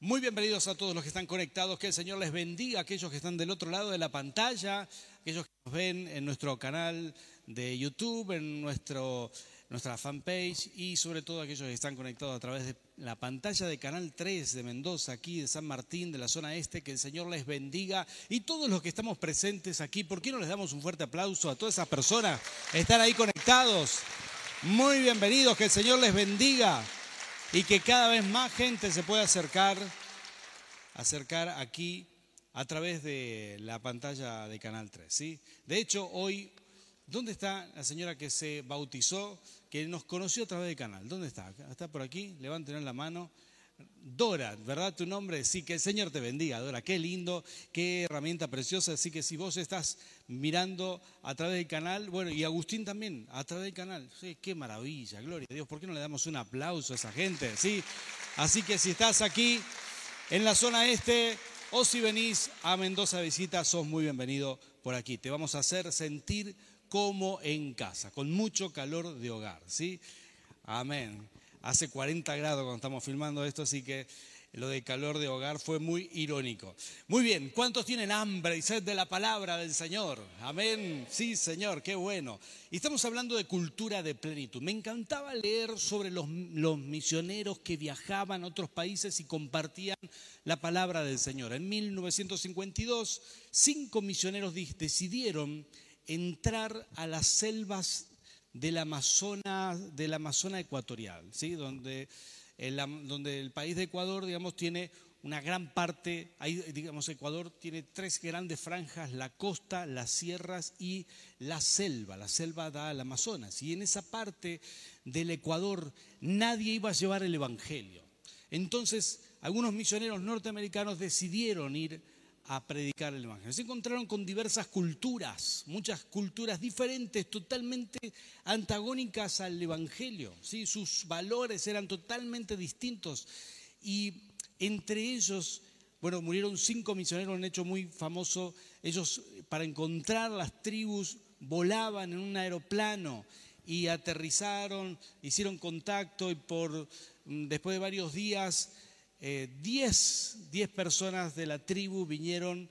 Muy bienvenidos a todos los que están conectados, que el Señor les bendiga, aquellos que están del otro lado de la pantalla, aquellos que nos ven en nuestro canal de YouTube, en nuestro, nuestra fanpage y sobre todo aquellos que están conectados a través de la pantalla de Canal 3 de Mendoza, aquí de San Martín, de la zona este, que el Señor les bendiga. Y todos los que estamos presentes aquí, ¿por qué no les damos un fuerte aplauso a todas esas personas que están ahí conectados? Muy bienvenidos, que el Señor les bendiga y que cada vez más gente se pueda acercar, acercar aquí a través de la pantalla de Canal 3. ¿sí? De hecho, hoy, ¿dónde está la señora que se bautizó, que nos conoció a través del canal? ¿Dónde está? ¿Está por aquí? Levanten la mano. Dora, ¿verdad tu nombre? Sí, que el Señor te bendiga, Dora. Qué lindo, qué herramienta preciosa. Así que si vos estás mirando a través del canal, bueno, y Agustín también, a través del canal. Sí, qué maravilla, gloria a Dios. ¿Por qué no le damos un aplauso a esa gente? Sí. Así que si estás aquí en la zona este o si venís a Mendoza visita, sos muy bienvenido por aquí. Te vamos a hacer sentir como en casa, con mucho calor de hogar, ¿sí? Amén hace 40 grados cuando estamos filmando esto, así que lo de calor de hogar fue muy irónico. Muy bien, ¿cuántos tienen hambre y sed de la palabra del Señor? Amén. Sí, Señor, qué bueno. Y estamos hablando de cultura de plenitud. Me encantaba leer sobre los, los misioneros que viajaban a otros países y compartían la palabra del Señor. En 1952, cinco misioneros decidieron entrar a las selvas del Amazonas, del ecuatorial, ¿sí? donde, el, donde el país de Ecuador, digamos, tiene una gran parte, ahí, digamos, Ecuador tiene tres grandes franjas, la costa, las sierras y la selva. La selva da al Amazonas. Y en esa parte del Ecuador nadie iba a llevar el Evangelio. Entonces, algunos misioneros norteamericanos decidieron ir a predicar el Evangelio. Se encontraron con diversas culturas, muchas culturas diferentes, totalmente antagónicas al Evangelio. ¿sí? Sus valores eran totalmente distintos. Y entre ellos, bueno, murieron cinco misioneros, un hecho muy famoso. Ellos, para encontrar las tribus, volaban en un aeroplano y aterrizaron, hicieron contacto y por, después de varios días 10 eh, personas de la tribu vinieron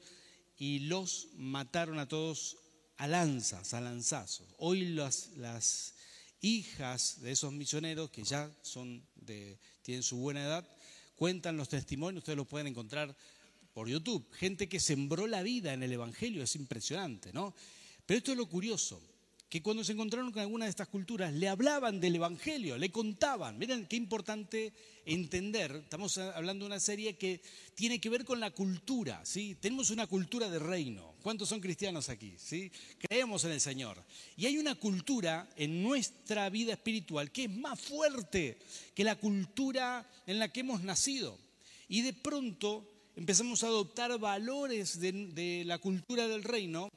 y los mataron a todos a lanzas, a lanzazos. Hoy las, las hijas de esos misioneros, que ya son de, tienen su buena edad, cuentan los testimonios, ustedes los pueden encontrar por YouTube. Gente que sembró la vida en el Evangelio, es impresionante, ¿no? Pero esto es lo curioso que cuando se encontraron con alguna de estas culturas le hablaban del Evangelio, le contaban. Miren qué importante entender, estamos hablando de una serie que tiene que ver con la cultura, ¿sí? Tenemos una cultura de reino. ¿Cuántos son cristianos aquí? ¿sí? Creemos en el Señor. Y hay una cultura en nuestra vida espiritual que es más fuerte que la cultura en la que hemos nacido. Y de pronto empezamos a adoptar valores de, de la cultura del reino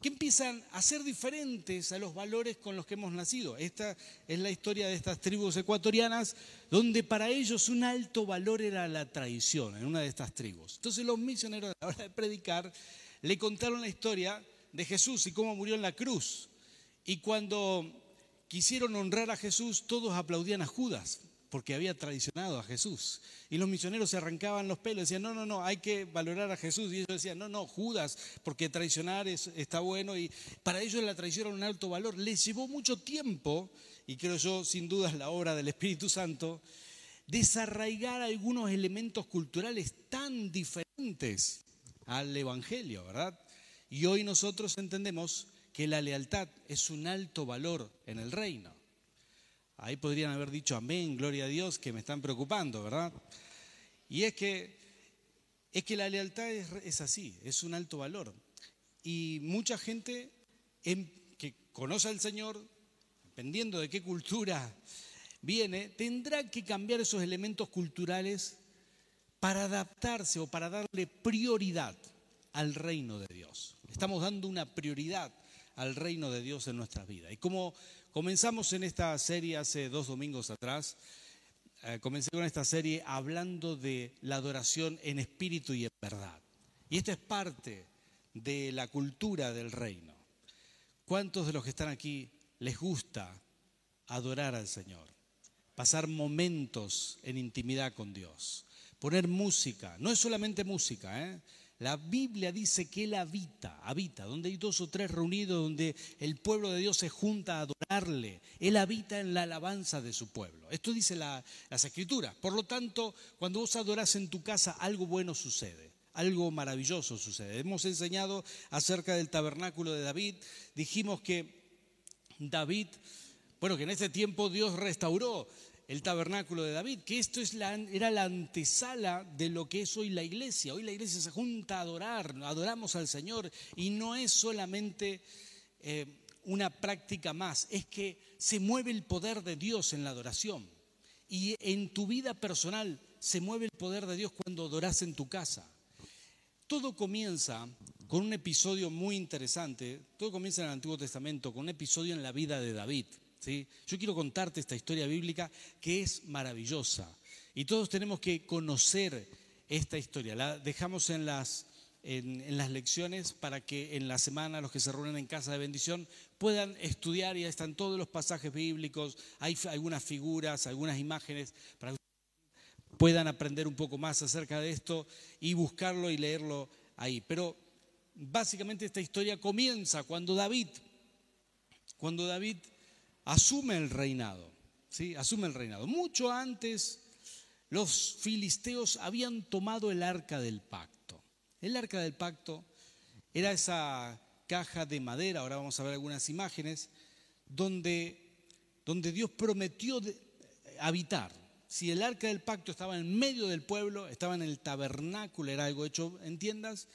que empiezan a ser diferentes a los valores con los que hemos nacido. Esta es la historia de estas tribus ecuatorianas, donde para ellos un alto valor era la traición en una de estas tribus. Entonces los misioneros a la hora de predicar le contaron la historia de Jesús y cómo murió en la cruz. Y cuando quisieron honrar a Jesús, todos aplaudían a Judas, porque había traicionado a Jesús. Y los misioneros se arrancaban los pelos, decían, no, no, no, hay que valorar a Jesús. Y ellos decían, no, no, Judas, porque traicionar está bueno. Y para ellos la traición era un alto valor. Les llevó mucho tiempo, y creo yo, sin duda es la obra del Espíritu Santo, desarraigar algunos elementos culturales tan diferentes al Evangelio, ¿verdad? Y hoy nosotros entendemos que la lealtad es un alto valor en el reino. Ahí podrían haber dicho amén, gloria a Dios, que me están preocupando, ¿verdad? Y es que, es que la lealtad es, así, es un alto valor. Y mucha gente que conoce al Señor, dependiendo de qué cultura viene, tendrá que cambiar esos elementos culturales para adaptarse o para darle prioridad al reino de Dios. Estamos dando una prioridad al reino de Dios en nuestras vidas. Y como Comenzamos en esta serie hace dos domingos atrás. Eh, comencé con esta serie hablando de la adoración en espíritu y en verdad. Y esta es parte de la cultura del reino. ¿Cuántos de los que están aquí les gusta adorar al Señor? Pasar momentos en intimidad con Dios. poner música. No es solamente música, ¿eh? La Biblia dice que Él habita, habita, donde hay dos o tres reunidos, donde el pueblo de Dios se junta a Él habita en la alabanza de su pueblo. Esto dice la, las escrituras. Por lo tanto, cuando vos adorás en tu casa, algo bueno sucede, algo maravilloso sucede. Hemos enseñado acerca del tabernáculo de David. Dijimos que David, bueno, que en ese tiempo Dios restauró el tabernáculo de David, que esto es era la antesala de lo que es hoy la iglesia. Hoy la iglesia se junta a adorar, adoramos al Señor y no es solamente eh, una práctica más, es que se mueve el poder de Dios en la adoración. Y en tu vida personal se mueve el poder de Dios cuando adoras en tu casa. Todo comienza con un episodio muy interesante, todo comienza en el Antiguo Testamento, con un episodio en la vida de David. Yo quiero contarte esta historia bíblica que es maravillosa y todos tenemos que conocer esta historia. La dejamos en las, en, las lecciones para que en la semana los que se reúnen en casa de bendición puedan estudiar y están todos los pasajes bíblicos, hay algunas figuras, algunas imágenes para que puedan aprender un poco más acerca de esto y buscarlo y leerlo ahí. Pero básicamente esta historia comienza cuando David, cuando David asume el reinado. ¿sí? Asume el reinado. Mucho antes los filisteos habían tomado el arca del pacto. El arca del pacto era esa caja de madera, ahora vamos a ver algunas imágenes, donde, donde Dios prometió habitar. Si el arca del pacto estaba en medio del pueblo, estaba en el tabernáculo, era algo hecho en tiendas,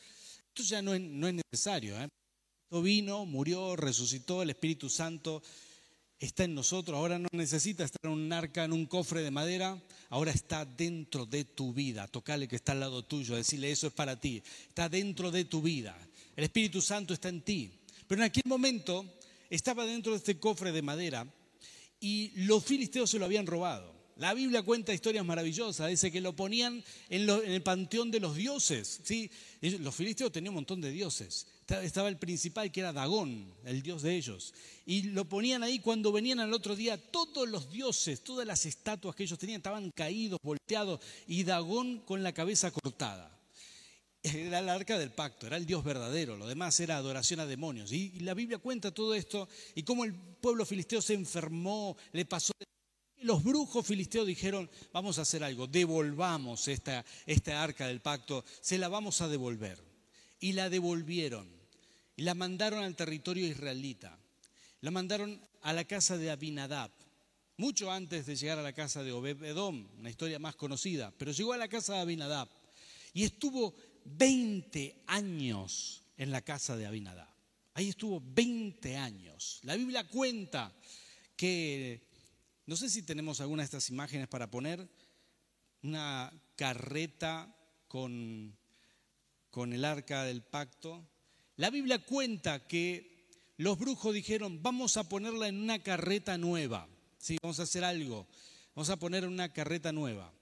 esto ya no es, no es necesario. ¿eh? Vino, murió, resucitó, el Espíritu Santo está en nosotros, ahora no necesita estar en un arca, en un cofre de madera, ahora está dentro de tu vida. Tocale que está al lado tuyo, decirle eso es para ti, está dentro de tu vida. El Espíritu Santo está en ti. Pero en aquel momento estaba dentro de este cofre de madera y los filisteos se lo habían robado. La Biblia cuenta historias maravillosas, dice que lo ponían en, el panteón de los dioses. ¿sí? Los filisteos tenían un montón de dioses. Estaba el principal que era Dagón, el dios de ellos. Y lo ponían ahí cuando venían al otro día. Todos los dioses, todas las estatuas que ellos tenían estaban caídos, volteados y Dagón con la cabeza cortada. Era el arca del pacto, era el Dios verdadero, lo demás era adoración a demonios. Y, la Biblia cuenta todo esto y cómo el pueblo filisteo se enfermó, le pasó los brujos filisteos dijeron, vamos a hacer algo, devolvamos esta, esta arca del pacto, se la vamos a devolver. Y la devolvieron y la mandaron al territorio israelita. La mandaron a la casa de Abinadab, mucho antes de llegar a la casa de Obed-Edom, una historia más conocida, pero llegó a la casa de Abinadab y estuvo 20 años en la casa de Abinadab. Ahí estuvo 20 años. La Biblia cuenta que no sé si tenemos alguna de estas imágenes para poner. Una carreta con, con el arca del pacto. La Biblia cuenta que los brujos dijeron, vamos a ponerla en una carreta nueva. Sí, vamos a hacer algo. Vamos a poner una carreta nueva.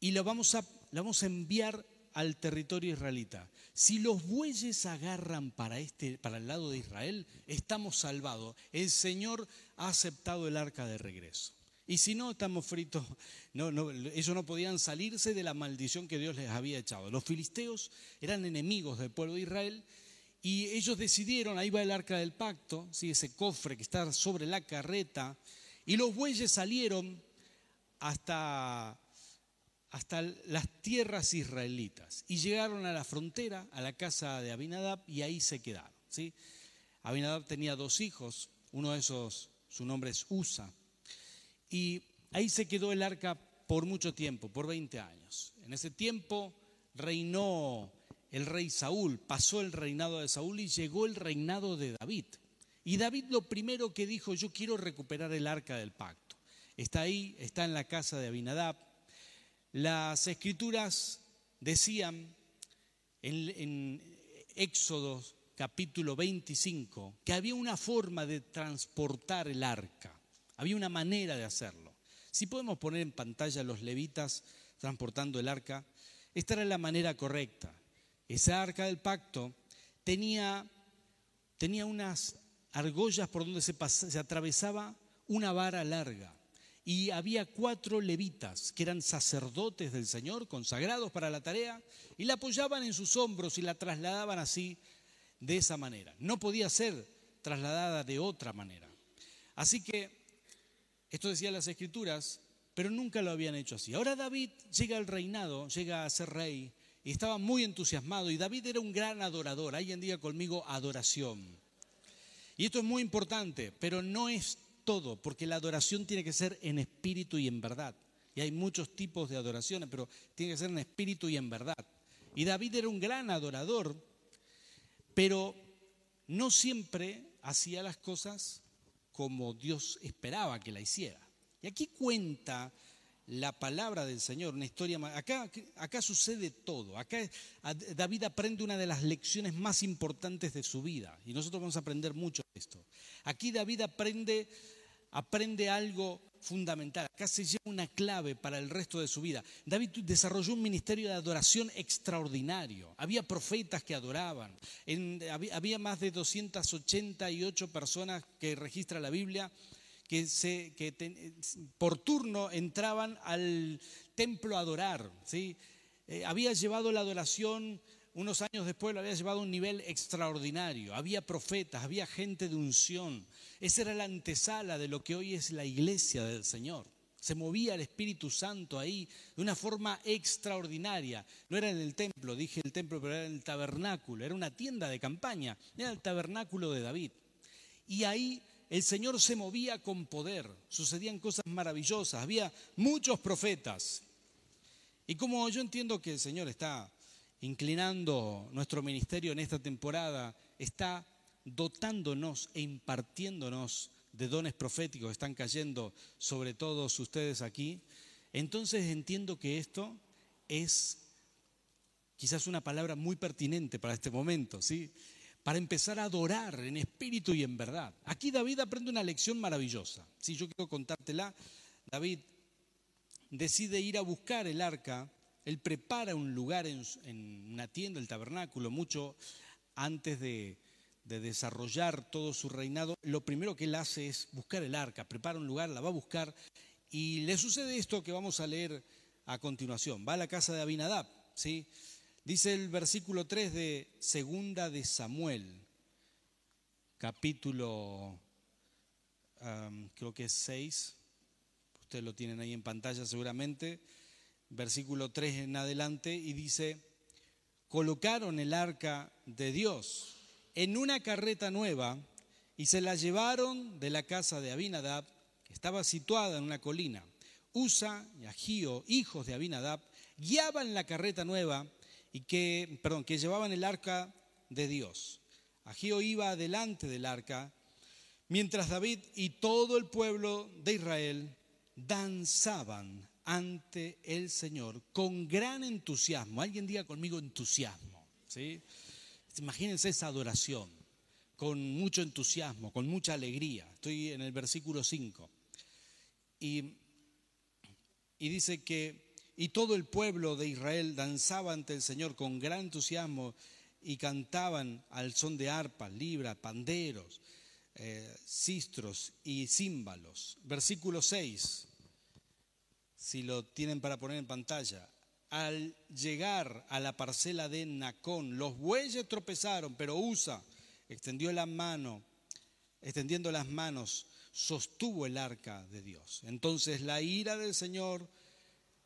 Y la vamos a, la vamos a enviar al territorio israelita. Si los bueyes agarran para, este, para el lado de Israel, estamos salvados. El Señor ha aceptado el arca de regreso. Y si no, estamos fritos. No, no, ellos no podían salirse de la maldición que Dios les había echado. Los filisteos eran enemigos del pueblo de Israel y ellos decidieron, ahí va el arca del pacto, ese cofre que está sobre la carreta, y los bueyes salieron hasta hasta las tierras israelitas y llegaron a la frontera, a la casa de Abinadab y ahí se quedaron. ¿sí? Abinadab tenía dos hijos, uno de esos, su nombre es Usa, y ahí se quedó el arca por mucho tiempo, por 20 años. En ese tiempo reinó el rey Saúl, pasó el reinado de Saúl y llegó el reinado de David. Y David lo primero que dijo, yo quiero recuperar el arca del pacto. Está ahí, está en la casa de Abinadab, las escrituras decían en, Éxodo capítulo 25 que había una forma de transportar el arca, había una manera de hacerlo. Si podemos poner en pantalla los levitas transportando el arca, esta era la manera correcta. Esa arca del pacto tenía, tenía unas argollas por donde se atravesaba una vara larga y había cuatro levitas que eran sacerdotes del Señor, consagrados para la tarea, y la apoyaban en sus hombros y la trasladaban así, de esa manera. No podía ser trasladada de otra manera. Así que, esto decía las escrituras, pero nunca lo habían hecho así. Ahora David llega al reinado, llega a ser rey, y estaba muy entusiasmado, y David era un gran adorador. Alguien diga conmigo adoración. Y esto es muy importante, pero no es todo, porque la adoración tiene que ser en espíritu y en verdad. Y hay muchos tipos de adoraciones, pero tiene que ser en espíritu y en verdad. Y David era un gran adorador, pero no siempre hacía las cosas como Dios esperaba que la hiciera. Y aquí cuenta la palabra del Señor, una historia acá acá sucede todo. Acá David aprende una de las lecciones más importantes de su vida y nosotros vamos a aprender mucho de esto. Aquí David aprende aprende algo fundamental. Acá se una clave para el resto de su vida. David desarrolló un ministerio de adoración extraordinario. Había profetas que adoraban. había, más de 288 personas que registra la Biblia que, se, que por turno entraban al templo a adorar. ¿sí? Eh, había llevado la adoración unos años después lo había llevado a un nivel extraordinario. Había profetas, había gente de unción. Esa era la antesala de lo que hoy es la iglesia del Señor. Se movía el Espíritu Santo ahí de una forma extraordinaria. No era en el templo, dije el templo, pero era en el tabernáculo. Era una tienda de campaña. Era el tabernáculo de David. Y ahí el Señor se movía con poder. Sucedían cosas maravillosas. Había muchos profetas. Y como yo entiendo que el Señor está inclinando nuestro ministerio en esta temporada, está dotándonos e impartiéndonos de dones proféticos que están cayendo sobre todos ustedes aquí, entonces entiendo que esto es quizás una palabra muy pertinente para este momento, ¿sí? Para empezar a adorar en espíritu y en verdad. Aquí David aprende una lección maravillosa. Si yo quiero contártela, David decide ir a buscar el arca él prepara un lugar en, una tienda, el tabernáculo, mucho antes de, desarrollar todo su reinado. Lo primero que él hace es buscar el arca, prepara un lugar, la va a buscar y le sucede esto que vamos a leer a continuación. Va a la casa de Abinadab, ¿sí? Dice el versículo 3 de Segunda de Samuel, capítulo, creo que es 6, ustedes lo tienen ahí en pantalla seguramente versículo 3 en adelante, y dice, colocaron el arca de Dios en una carreta nueva y se la llevaron de la casa de Abinadab, que estaba situada en una colina. Usa y Agío, hijos de Abinadab, guiaban la carreta nueva y que, perdón, que llevaban el arca de Dios. Agío iba adelante del arca, mientras David y todo el pueblo de Israel danzaban ante el Señor con gran entusiasmo. Alguien diga conmigo entusiasmo. ¿sí? Imagínense esa adoración, con mucho entusiasmo, con mucha alegría. Estoy en el versículo 5. Y, y dice que, y todo el pueblo de Israel danzaba ante el Señor con gran entusiasmo y cantaban al son de arpas, libras, panderos, eh, sistros y címbalos. Versículo 6 si lo tienen para poner en pantalla, al llegar a la parcela de Nacón, los bueyes tropezaron, pero Usa extendió la mano, extendiendo las manos, sostuvo el arca de Dios. Entonces la ira del Señor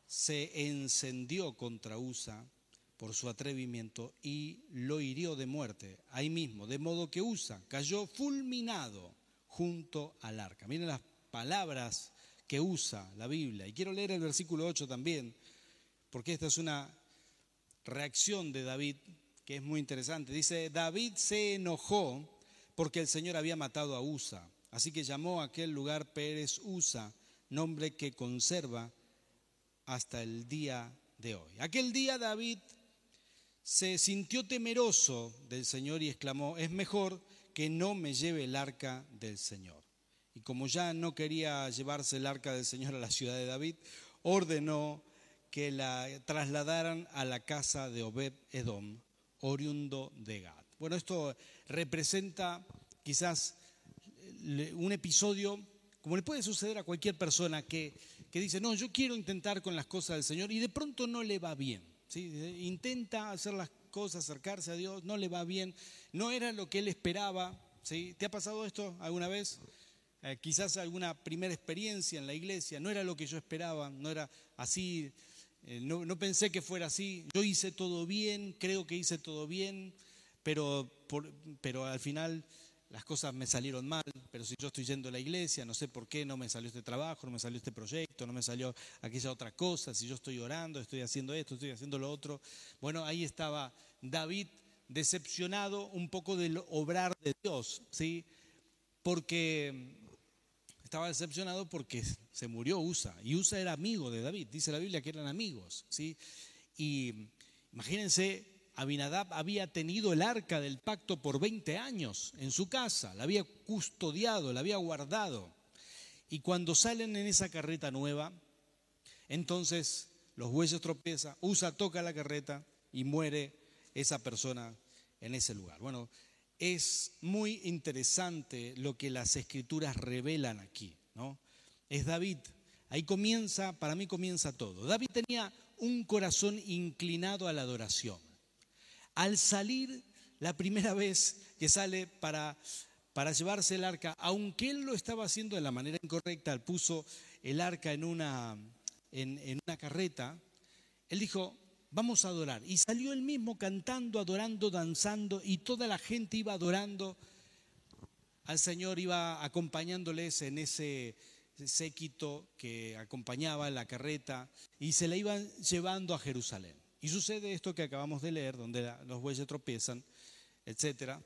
se encendió contra Usa por su atrevimiento y lo hirió de muerte ahí mismo, de modo que Usa cayó fulminado junto al arca. Miren las palabras que usa la Biblia. Y quiero leer el versículo 8 también, porque esta es una reacción de David que es muy interesante. Dice, David se enojó porque el Señor había matado a Usa, así que llamó a aquel lugar Pérez Usa, nombre que conserva hasta el día de hoy. Aquel día David se sintió temeroso del Señor y exclamó, es mejor que no me lleve el arca del Señor y como ya no quería llevarse el arca del Señor a la ciudad de David, ordenó que la trasladaran a la casa de Obed Edom, oriundo de Gad. Bueno, esto representa quizás un episodio como le puede suceder a cualquier persona que, que dice, no, yo quiero intentar con las cosas del Señor y de pronto no le va bien. ¿sí? Intenta hacer las cosas, acercarse a Dios, no le va bien, no era lo que él esperaba. ¿sí? ¿Te ha pasado esto alguna vez? Eh, quizás alguna primera experiencia en la iglesia, no era lo que yo esperaba, no era así, eh, no, no, pensé que fuera así, yo hice todo bien, creo que hice todo bien, pero, pero al final las cosas me salieron mal, pero si yo estoy yendo a la iglesia, no sé por qué no me salió este trabajo, no me salió este proyecto, no me salió aquella otra cosa, si yo estoy orando, estoy haciendo esto, estoy haciendo lo otro. Bueno, ahí estaba David decepcionado un poco del obrar de Dios, ¿sí? Porque estaba decepcionado porque se murió Usa, y Usa era amigo de David, dice la Biblia que eran amigos, ¿sí? Y imagínense Abinadab había tenido el arca del pacto por 20 años en su casa, la había custodiado, la había guardado. Y cuando salen en esa carreta nueva, entonces los bueyes tropiezan, Usa toca la carreta y muere esa persona en ese lugar. Bueno, es muy interesante lo que las escrituras revelan aquí, ¿no? Es David. Ahí comienza, para mí comienza todo. David tenía un corazón inclinado a la adoración. Al salir, la primera vez que sale para, para llevarse el arca, aunque él lo estaba haciendo de la manera incorrecta, puso el arca en una, en una carreta, él dijo, vamos a adorar. Y salió él mismo cantando, adorando, danzando, y toda la gente iba adorando al Señor, iba acompañándoles en ese séquito que acompañaba la carreta, y se la iban llevando a Jerusalén. Y sucede esto que acabamos de leer, donde los bueyes tropiezan, etc.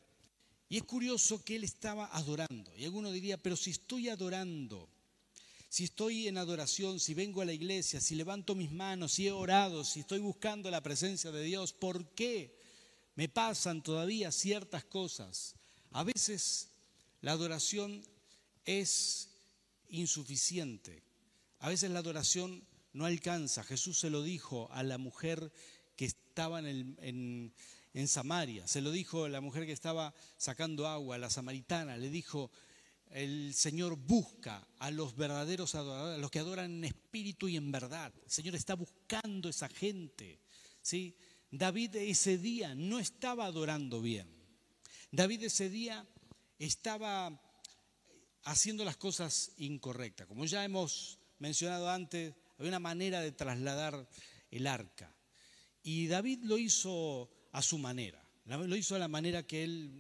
Y es curioso que él estaba adorando. Y alguno diría, pero si estoy adorando, si estoy en adoración, si vengo a la iglesia, si levanto mis manos, si he orado, si estoy buscando la presencia de Dios, ¿por qué me pasan todavía ciertas cosas? A veces la adoración es insuficiente. A veces la adoración no alcanza. Jesús se lo dijo a la mujer que estaba en, Samaria, se lo dijo a la mujer que estaba sacando agua, la samaritana, le dijo, el Señor busca a los verdaderos adoradores, a los que adoran en espíritu y en verdad. El Señor está buscando esa gente. ¿sí? David ese día no estaba adorando bien. David ese día estaba haciendo las cosas incorrectas. Como ya hemos mencionado antes, había una manera de trasladar el arca. Y David lo hizo a su manera. Lo hizo a la manera que él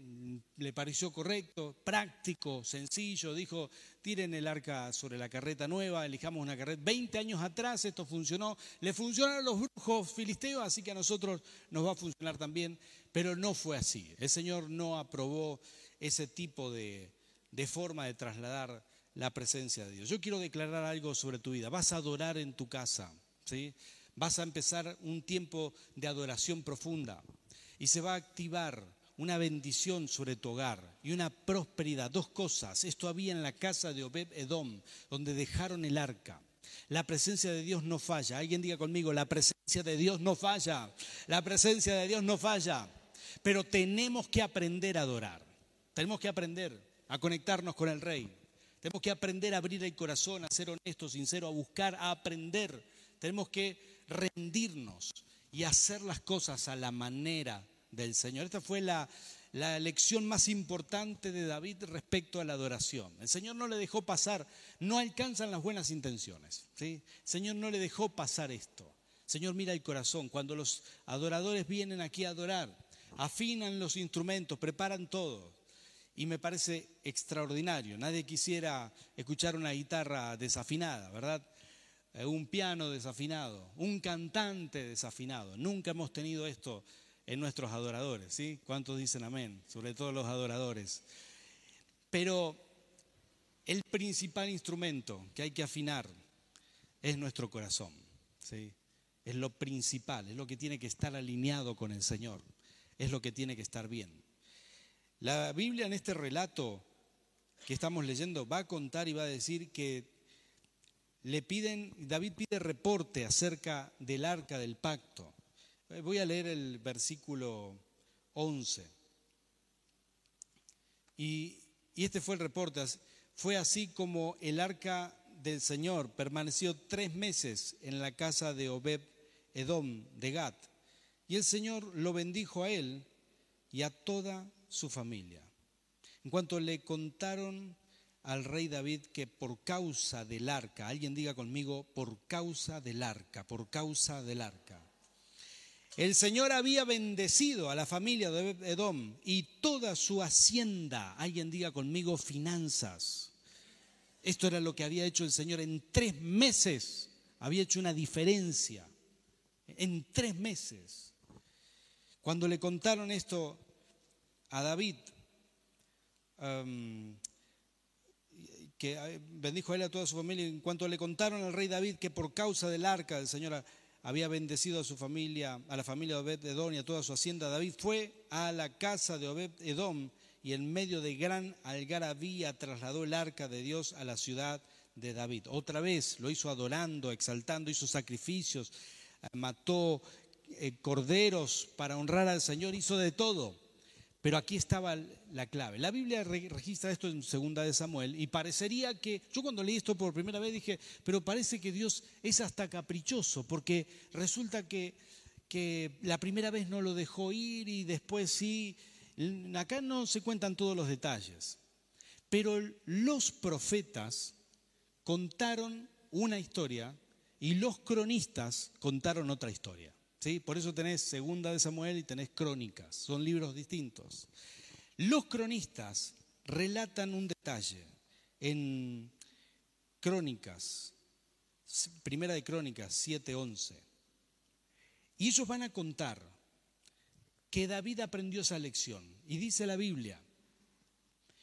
le pareció correcto, práctico, sencillo. Dijo, tiren el arca sobre la carreta nueva, elijamos una carreta. Veinte años atrás esto funcionó. Le funcionaron los brujos filisteos, así que a nosotros nos va a funcionar también. Pero no fue así. El Señor no aprobó ese tipo de, de forma de trasladar la presencia de Dios. Yo quiero declarar algo sobre tu vida. Vas a adorar en tu casa, ¿sí? Vas a empezar un tiempo de adoración profunda y se va a activar una bendición sobre tu hogar y una prosperidad. Dos cosas. Esto había en la casa de Obed Edom, donde dejaron el arca. La presencia de Dios no falla. Alguien diga conmigo, la presencia de Dios no falla. La presencia de Dios no falla. Pero tenemos que aprender a adorar. Tenemos que aprender a conectarnos con el Rey. Tenemos que aprender a abrir el corazón, a ser honestos, sinceros, a buscar, a aprender. Tenemos que rendirnos y hacer las cosas a la manera del Señor. Esta fue la, la lección más importante de David respecto a la adoración. El Señor no le dejó pasar, no alcanzan las buenas intenciones. ¿sí? El Señor no le dejó pasar esto. El Señor mira el corazón. Cuando los adoradores vienen aquí a adorar, afinan los instrumentos, preparan todo y me parece extraordinario. Nadie quisiera escuchar una guitarra desafinada, ¿verdad? Eh, un piano desafinado, un cantante desafinado. Nunca hemos tenido esto en nuestros adoradores, ¿sí? ¿Cuántos dicen amén? Sobre todo los adoradores. Pero el principal instrumento que hay que afinar es nuestro corazón, ¿sí? Es lo principal, es lo que tiene que estar alineado con el Señor, es lo que tiene que estar bien. La Biblia en este relato que estamos leyendo va a contar y va a decir que le piden, David pide reporte acerca del arca del pacto. Eh, voy a leer el versículo 11. Y, y este fue el reporte. fue así como el arca del Señor permaneció tres meses en la casa de Obed Edom de Gat. Y el Señor lo bendijo a él y a toda su familia. En cuanto le contaron al rey David que por causa del arca, alguien diga conmigo, por causa del arca, por causa del arca. El Señor había bendecido a la familia de Edom y toda su hacienda, alguien diga conmigo, finanzas. Esto era lo que había hecho el Señor en tres meses, había hecho una diferencia, en tres meses. Cuando le contaron esto a David, que bendijo a él a toda su familia, en cuanto le contaron al rey David que por causa del arca del Señor había bendecido a su familia, a la familia de Obed Edom y a toda su hacienda, David fue a la casa de Obed Edom y en medio de gran algarabía trasladó el arca de Dios a la ciudad de David. Otra vez lo hizo adorando, exaltando, hizo sacrificios, mató eh, corderos para honrar al Señor, hizo de todo. Pero aquí estaba la clave. La Biblia registra esto en segunda de Samuel y parecería que, yo cuando leí esto por primera vez dije, pero parece que Dios es hasta caprichoso, porque resulta que, que la primera vez no lo dejó ir y después sí. Acá no se cuentan todos los detalles, pero los profetas contaron una historia y los cronistas contaron otra historia. Por eso tenés Segunda de Samuel y tenés Crónicas, son libros distintos. Los cronistas relatan un detalle en Crónicas, Primera de Crónicas 7:11. Y ellos van a contar que David aprendió esa lección. Y dice la Biblia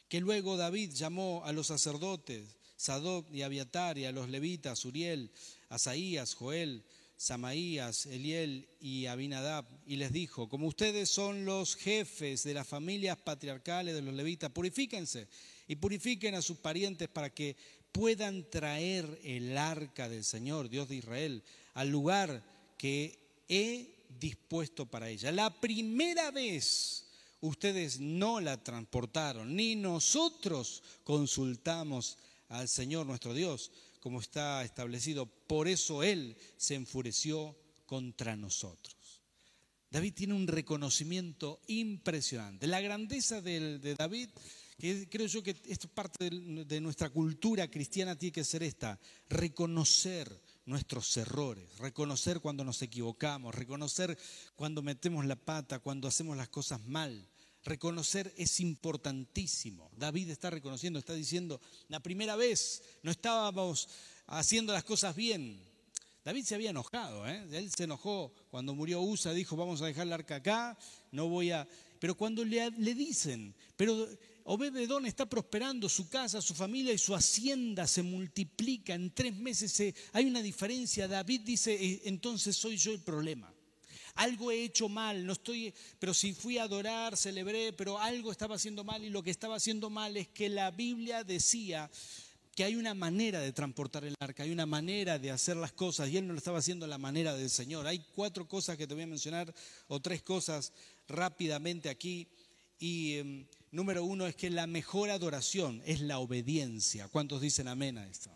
que luego David llamó a los sacerdotes, Sadoc y Abiatar, y a los levitas, Uriel, Asaías, Joel, Samaías, Eliel y Abinadab, y les dijo, como ustedes son los jefes de las familias patriarcales de los levitas, purifíquense y purifiquen a sus parientes para que puedan traer el arca del Señor, Dios de Israel, al lugar que he dispuesto para ella. La primera vez ustedes no la transportaron, ni nosotros consultamos al Señor nuestro Dios como está establecido. Por eso Él se enfureció contra nosotros. David tiene un reconocimiento impresionante. La grandeza de, David, que creo yo que esto es parte de, nuestra cultura cristiana, tiene que ser esta, reconocer nuestros errores, reconocer cuando nos equivocamos, reconocer cuando metemos la pata, cuando hacemos las cosas mal. Reconocer es importantísimo. David está reconociendo, está diciendo, la primera vez no estábamos haciendo las cosas bien. David se había enojado, ¿eh? él se enojó cuando murió Usa, dijo, vamos a dejar el arca acá, no voy a... Pero cuando le, dicen, pero Obededón está prosperando, su casa, su familia y su hacienda se multiplica, en tres meses hay una diferencia, David dice, eh, entonces soy yo el problema algo he hecho mal, no estoy, pero si fui a adorar, celebré, pero algo estaba haciendo mal y lo que estaba haciendo mal es que la Biblia decía que hay una manera de transportar el arca, hay una manera de hacer las cosas y él no lo estaba haciendo la manera del Señor. Hay cuatro cosas que te voy a mencionar o tres cosas rápidamente aquí y em, número uno es que la mejor adoración es la obediencia. ¿Cuántos dicen amén a esto?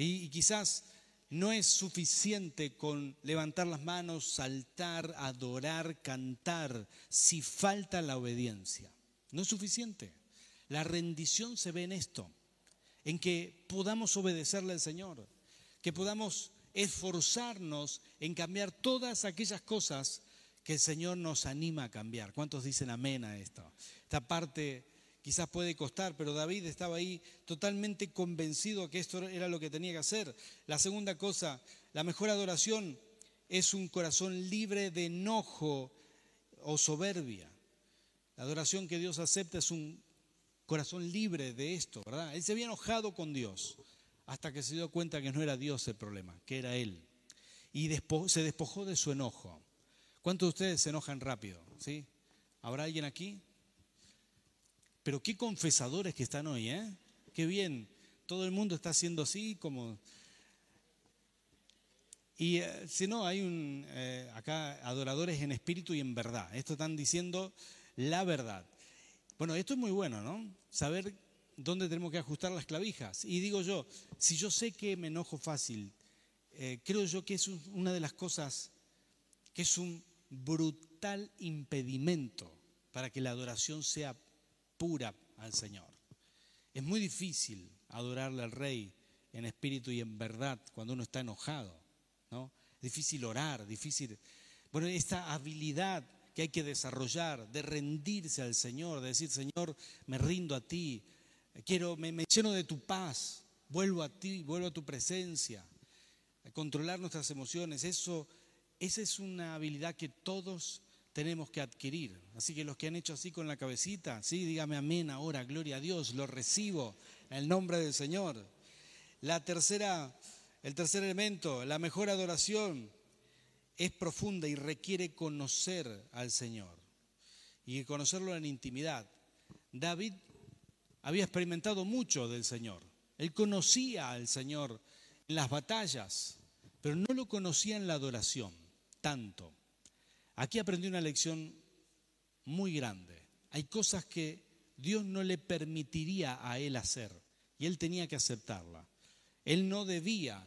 y quizás no es suficiente con levantar las manos, saltar, adorar, cantar, si falta la obediencia. No es suficiente. La rendición se ve en esto, en que podamos obedecerle al Señor, que podamos esforzarnos en cambiar todas aquellas cosas que el Señor nos anima a cambiar. ¿Cuántos dicen amén a esto? Esta parte Quizás puede costar, pero David estaba ahí totalmente convencido que esto era lo que tenía que hacer. La segunda cosa, la mejor adoración es un corazón libre de enojo o soberbia. La adoración que Dios acepta es un corazón libre de esto, ¿verdad? Él se había enojado con Dios hasta que se dio cuenta que no era Dios el problema, que era Él. Y se despojó de su enojo. ¿Cuántos de ustedes se enojan rápido? ¿Sí? ¿Habrá alguien aquí? Pero qué confesadores que están hoy, ¿eh? Qué bien. Todo el mundo está haciendo así como... Y eh, si no, hay un, eh, acá adoradores en espíritu y en verdad. Esto están diciendo la verdad. Bueno, esto es muy bueno, ¿no? Saber dónde tenemos que ajustar las clavijas. Y digo yo, si yo sé que me enojo fácil, eh, creo yo que es una de las cosas que es un brutal impedimento para que la adoración sea pura al Señor. Es muy difícil adorarle al Rey en espíritu y en verdad cuando uno está enojado, ¿no? Difícil orar, difícil... Bueno, esta habilidad que hay que desarrollar de rendirse al Señor, de decir, Señor, me rindo a ti, quiero, me, lleno de tu paz, vuelvo a ti, vuelvo a tu presencia, controlar nuestras emociones, eso, esa es una habilidad que todos tenemos que adquirir. Así que los que han hecho así con la cabecita, sí, dígame amén ahora, gloria a Dios, lo recibo en el nombre del Señor. La tercera, el tercer elemento, la mejor adoración es profunda y requiere conocer al Señor y conocerlo en intimidad. David había experimentado mucho del Señor. Él conocía al Señor en las batallas, pero no lo conocía en la adoración tanto. Aquí aprendí una lección muy grande. Hay cosas que Dios no le permitiría a él hacer y él tenía que aceptarla. Él no debía,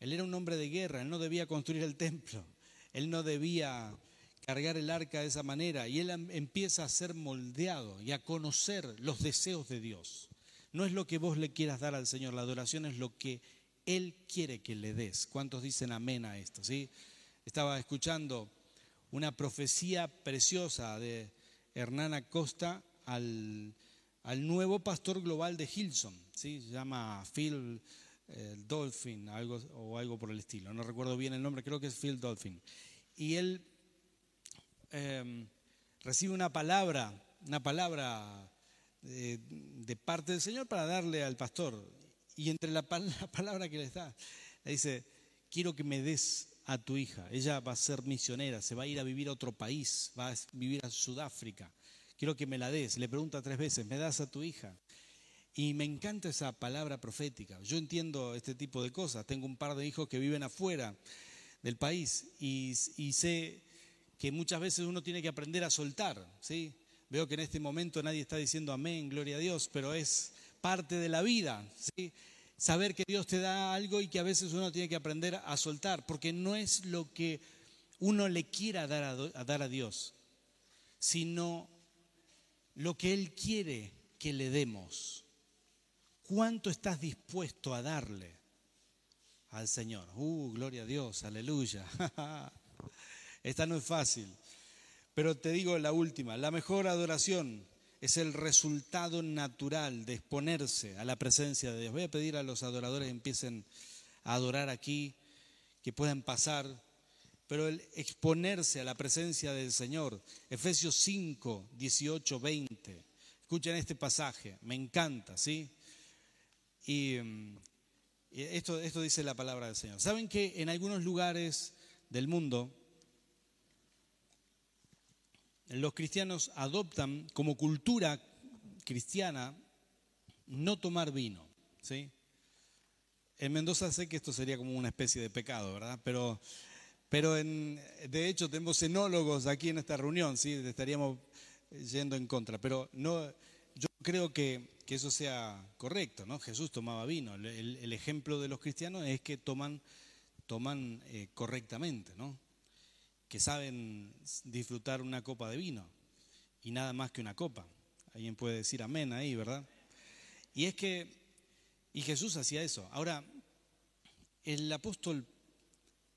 él era un hombre de guerra, él no debía construir el templo, él no debía cargar el arca de esa manera y él em, empieza a ser moldeado y a conocer los deseos de Dios. No es lo que vos le quieras dar al Señor, la adoración es lo que Él quiere que le des. ¿Cuántos dicen amén a esto? ¿sí? Estaba escuchando una profecía preciosa de Hernán Acosta al, nuevo pastor global de Hilson, ¿sí? se llama Phil eh, Dolphin algo, o algo por el estilo, no recuerdo bien el nombre, creo que es Phil Dolphin. Y él em, recibe una palabra, una palabra de, de, parte del Señor para darle al pastor. Y entre la, la palabra que le da, le dice, quiero que me des a tu hija. Ella va a ser misionera, se va a ir a vivir a otro país, va a vivir a Sudáfrica. Quiero que me la des. Le pregunta tres veces, ¿me das a tu hija? Y me encanta esa palabra profética. Yo entiendo este tipo de cosas. Tengo un par de hijos que viven afuera del país y, sé que muchas veces uno tiene que aprender a soltar. ¿sí? Veo que en este momento nadie está diciendo amén, gloria a Dios, pero es parte de la vida. ¿sí? Saber que Dios te da algo y que a veces uno tiene que aprender a soltar, porque no es lo que uno le quiera dar a, dar a Dios, sino lo que Él quiere que le demos. ¿Cuánto estás dispuesto a darle al Señor? Uh, gloria a Dios, aleluya. Esta no es fácil. Pero te digo la última, la mejor adoración es el resultado natural de exponerse a la presencia de Dios. Voy a pedir a los adoradores que empiecen a adorar aquí, que puedan pasar, pero el exponerse a la presencia del Señor. Efesios 5, 18, 20. Escuchen este pasaje, me encanta, ¿sí? Y, esto, esto dice la palabra del Señor. ¿Saben que en algunos lugares del mundo los cristianos adoptan como cultura cristiana no tomar vino. ¿sí? En Mendoza sé que esto sería como una especie de pecado, ¿verdad? Pero, pero en, de hecho tenemos enólogos aquí en esta reunión, ¿sí? estaríamos yendo en contra. Pero no, yo creo que, eso sea correcto, ¿no? Jesús tomaba vino. El, ejemplo de los cristianos es que toman, toman eh, correctamente, ¿no? Que saben disfrutar una copa de vino y nada más que una copa. Alguien puede decir amén ahí, ¿verdad? Y es que, y Jesús hacía eso. Ahora, el apóstol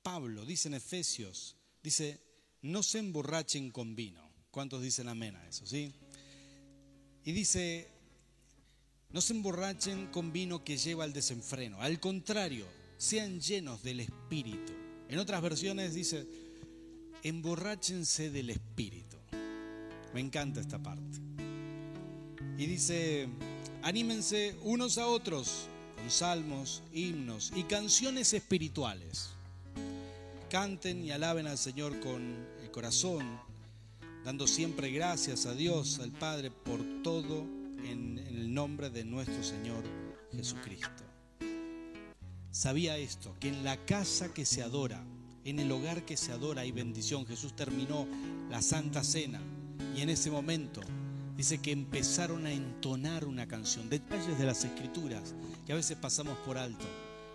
Pablo dice en Efesios, dice, no se emborrachen con vino. ¿Cuántos dicen amén a eso? ¿Sí? Y dice, no se emborrachen con vino que lleva al desenfreno. Al contrario, sean llenos del Espíritu. En otras versiones dice, emborráchense del Espíritu. Me encanta esta parte. Y dice, anímense unos a otros con salmos, himnos y canciones espirituales. Canten y alaben al Señor con el corazón, dando siempre gracias a Dios, al Padre, por todo en, el nombre de nuestro Señor Jesucristo. Sabía esto, que en la casa que se adora, en el hogar que se adora y bendición. Jesús terminó la Santa Cena y en ese momento dice que empezaron a entonar una canción, detalles de las escrituras que a veces pasamos por alto.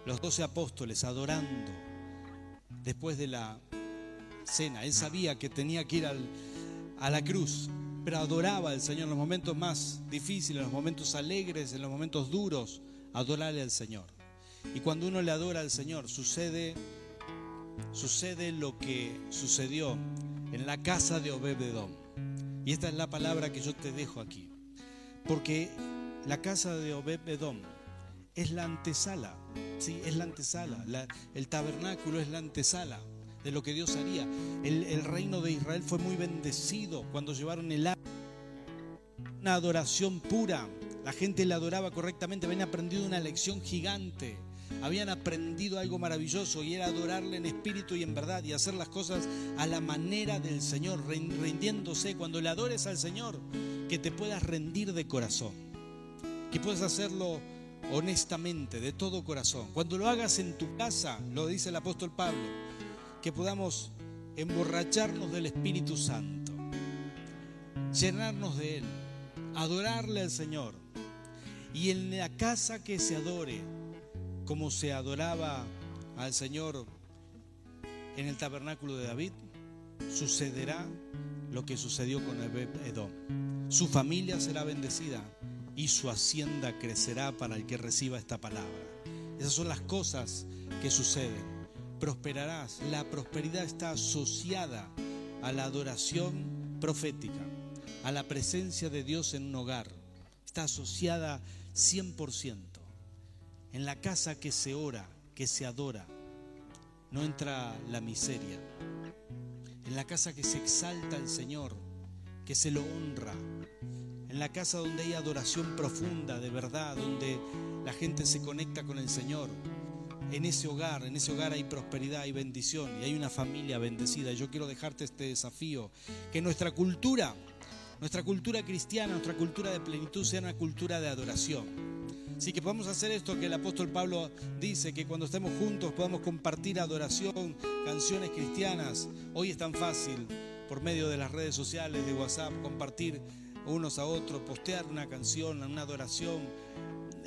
Los doce apóstoles adorando después de la cena. Él sabía que tenía que ir a la cruz, pero adoraba al Señor en los momentos más difíciles, en los momentos alegres, en los momentos duros, adorarle al Señor. Y cuando uno le adora al Señor, sucede, sucede lo que sucedió en la casa de Obededón. Y esta es la palabra que yo te dejo aquí. Porque la casa de Obed-Edom es la antesala, sí, es la antesala. el tabernáculo es la antesala de lo que Dios haría. El, reino de Israel fue muy bendecido cuando llevaron el una adoración pura. La gente le adoraba correctamente, habían aprendido una lección gigante habían aprendido algo maravilloso y era adorarle en espíritu y en verdad y hacer las cosas a la manera del Señor, rindiéndose. Cuando le adores al Señor, que te puedas rendir de corazón, que puedas hacerlo honestamente, de todo corazón. Cuando lo hagas en tu casa, lo dice el apóstol Pablo, que podamos emborracharnos del Espíritu Santo, llenarnos de Él, adorarle al Señor. Y en la casa que se adore, como se adoraba al Señor en el tabernáculo de David, sucederá lo que sucedió con Edom. Su familia será bendecida y su hacienda crecerá para el que reciba esta palabra. Esas son las cosas que suceden. Prosperarás. La prosperidad está asociada a la adoración profética, a la presencia de Dios en un hogar. Está asociada 100%. En la casa que se ora, que se adora, no entra la miseria. En la casa que se exalta al Señor, que se lo honra. En la casa donde hay adoración profunda, de verdad, donde la gente se conecta con el Señor. En ese hogar, en ese hogar hay prosperidad, hay bendición y hay una familia bendecida. Yo quiero dejarte este desafío, que nuestra cultura, nuestra cultura cristiana, nuestra cultura de plenitud sea una cultura de adoración Así que podemos hacer esto que el apóstol Pablo dice, que cuando estemos juntos podamos compartir adoración, canciones cristianas. Hoy es tan fácil por medio de las redes sociales, de WhatsApp, compartir unos a otros, postear una canción, una adoración.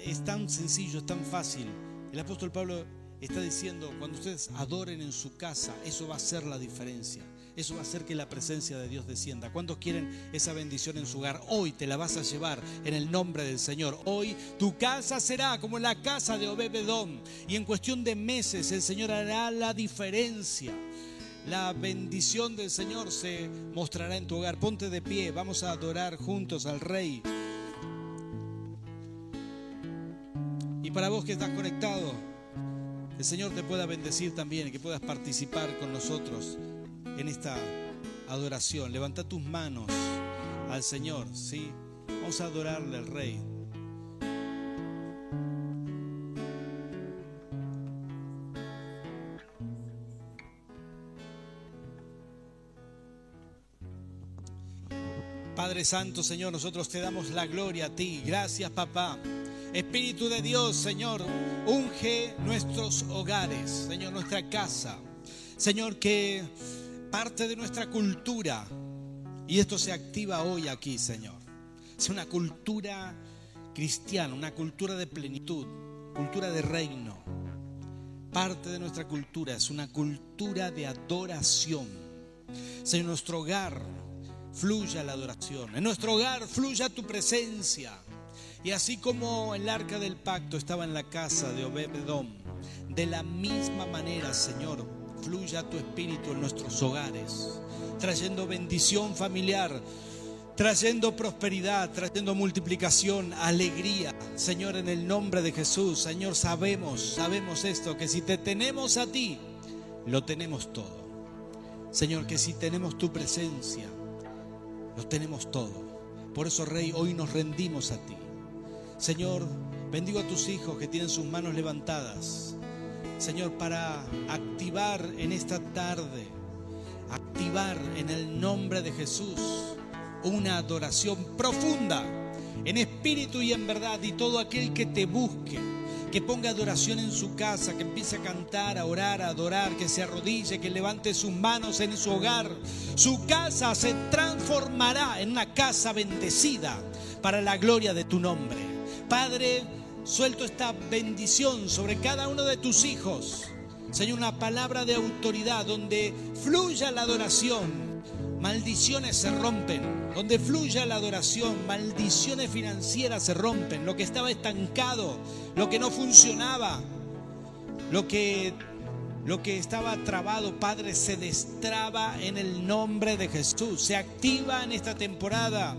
Es tan sencillo, es tan fácil. El apóstol Pablo está diciendo, cuando ustedes adoren en su casa, eso va a ser la diferencia. Eso va a hacer que la presencia de Dios descienda. ¿Cuántos quieren esa bendición en su hogar? Hoy te la vas a llevar en el nombre del Señor. Hoy tu casa será como la casa de Obededón. Y en cuestión de meses el Señor hará la diferencia. La bendición del Señor se mostrará en tu hogar. Ponte de pie, vamos a adorar juntos al Rey. Y para vos que estás conectado, el Señor te pueda bendecir también, que puedas participar con nosotros en esta adoración. Levanta tus manos al Señor, ¿sí? Vamos a adorarle al Rey. Padre Santo, Señor, nosotros te damos la gloria a ti. Gracias, papá. Espíritu de Dios, Señor, unge nuestros hogares, Señor, nuestra casa. Señor, que parte de nuestra cultura. Y esto se activa hoy aquí, Señor. Es una cultura cristiana, una cultura de plenitud, cultura de reino. Parte de nuestra cultura es una cultura de adoración. Señor, en nuestro hogar fluya la adoración. En nuestro hogar fluya tu presencia. Y así como el arca del pacto estaba en la casa de Obededom, de la misma manera, Señor, fluya tu espíritu en nuestros hogares, trayendo bendición familiar, trayendo prosperidad, trayendo multiplicación, alegría. Señor, en el nombre de Jesús, Señor, sabemos, sabemos esto, que si te tenemos a ti, lo tenemos todo. Señor, que si tenemos tu presencia, lo tenemos todo. Por eso, Rey, hoy nos rendimos a ti. Señor, bendigo a tus hijos que tienen sus manos levantadas. Señor, para activar en esta tarde, activar en el nombre de Jesús una adoración profunda en espíritu y en verdad y todo aquel que te busque que ponga adoración en su casa, que empiece a cantar, a orar, a adorar, que se arrodille, que levante sus manos en su hogar. Su casa se transformará en una casa bendecida para la gloria de tu nombre. Padre, suelto esta bendición sobre cada uno de tus hijos. Señor, una palabra de autoridad donde fluya la adoración, maldiciones se rompen. Donde fluya la adoración, maldiciones financieras se rompen. Lo que estaba estancado, lo que no funcionaba, lo que, lo que estaba trabado, Padre, se destraba en el nombre de Jesús. Se activa en esta temporada.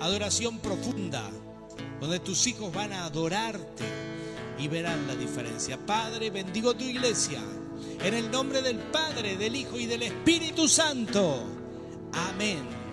Adoración profunda, donde tus hijos van a adorarte y verán la diferencia. Padre, bendigo tu iglesia. En el nombre del Padre, del Hijo y del Espíritu Santo. Amén